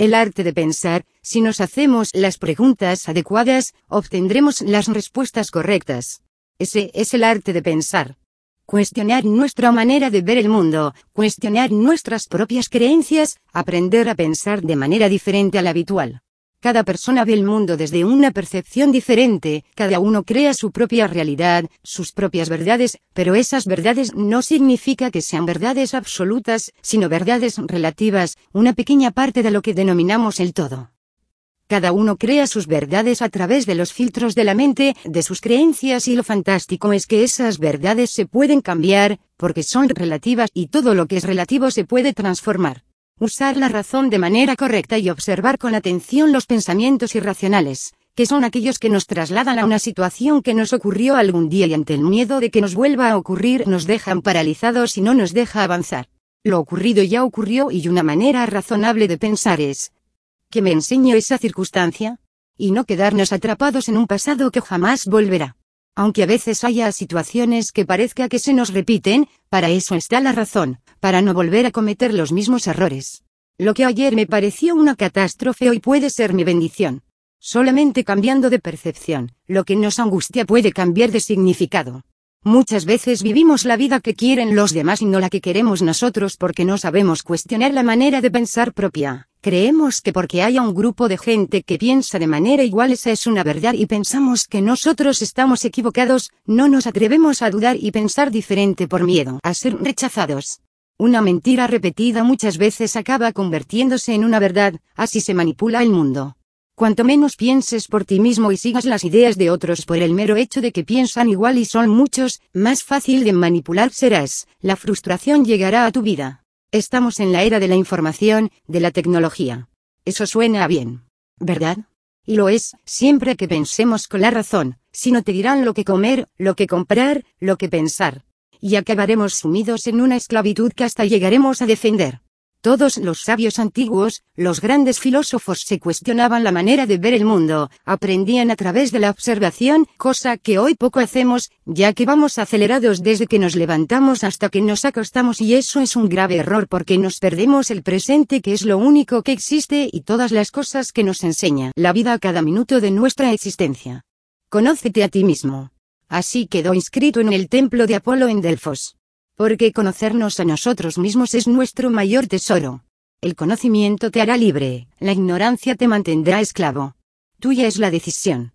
El arte de pensar, si nos hacemos las preguntas adecuadas, obtendremos las respuestas correctas. Ese es el arte de pensar. Cuestionar nuestra manera de ver el mundo, cuestionar nuestras propias creencias, aprender a pensar de manera diferente a la habitual. Cada persona ve el mundo desde una percepción diferente, cada uno crea su propia realidad, sus propias verdades, pero esas verdades no significa que sean verdades absolutas, sino verdades relativas, una pequeña parte de lo que denominamos el todo. Cada uno crea sus verdades a través de los filtros de la mente, de sus creencias y lo fantástico es que esas verdades se pueden cambiar, porque son relativas y todo lo que es relativo se puede transformar. Usar la razón de manera correcta y observar con atención los pensamientos irracionales, que son aquellos que nos trasladan a una situación que nos ocurrió algún día y ante el miedo de que nos vuelva a ocurrir nos dejan paralizados y no nos deja avanzar. Lo ocurrido ya ocurrió y una manera razonable de pensar es, que me enseño esa circunstancia, y no quedarnos atrapados en un pasado que jamás volverá. Aunque a veces haya situaciones que parezca que se nos repiten, para eso está la razón, para no volver a cometer los mismos errores. Lo que ayer me pareció una catástrofe hoy puede ser mi bendición. Solamente cambiando de percepción, lo que nos angustia puede cambiar de significado. Muchas veces vivimos la vida que quieren los demás y no la que queremos nosotros porque no sabemos cuestionar la manera de pensar propia. Creemos que porque haya un grupo de gente que piensa de manera igual esa es una verdad y pensamos que nosotros estamos equivocados, no nos atrevemos a dudar y pensar diferente por miedo a ser rechazados. Una mentira repetida muchas veces acaba convirtiéndose en una verdad, así se manipula el mundo. Cuanto menos pienses por ti mismo y sigas las ideas de otros por el mero hecho de que piensan igual y son muchos, más fácil de manipular serás, la frustración llegará a tu vida. Estamos en la era de la información, de la tecnología. Eso suena bien. ¿Verdad? Y lo es, siempre que pensemos con la razón, si no te dirán lo que comer, lo que comprar, lo que pensar. Y acabaremos sumidos en una esclavitud que hasta llegaremos a defender. Todos los sabios antiguos, los grandes filósofos se cuestionaban la manera de ver el mundo, aprendían a través de la observación, cosa que hoy poco hacemos, ya que vamos acelerados desde que nos levantamos hasta que nos acostamos y eso es un grave error porque nos perdemos el presente que es lo único que existe y todas las cosas que nos enseña la vida a cada minuto de nuestra existencia. Conócete a ti mismo. Así quedó inscrito en el templo de Apolo en Delfos porque conocernos a nosotros mismos es nuestro mayor tesoro. El conocimiento te hará libre, la ignorancia te mantendrá esclavo. Tuya es la decisión.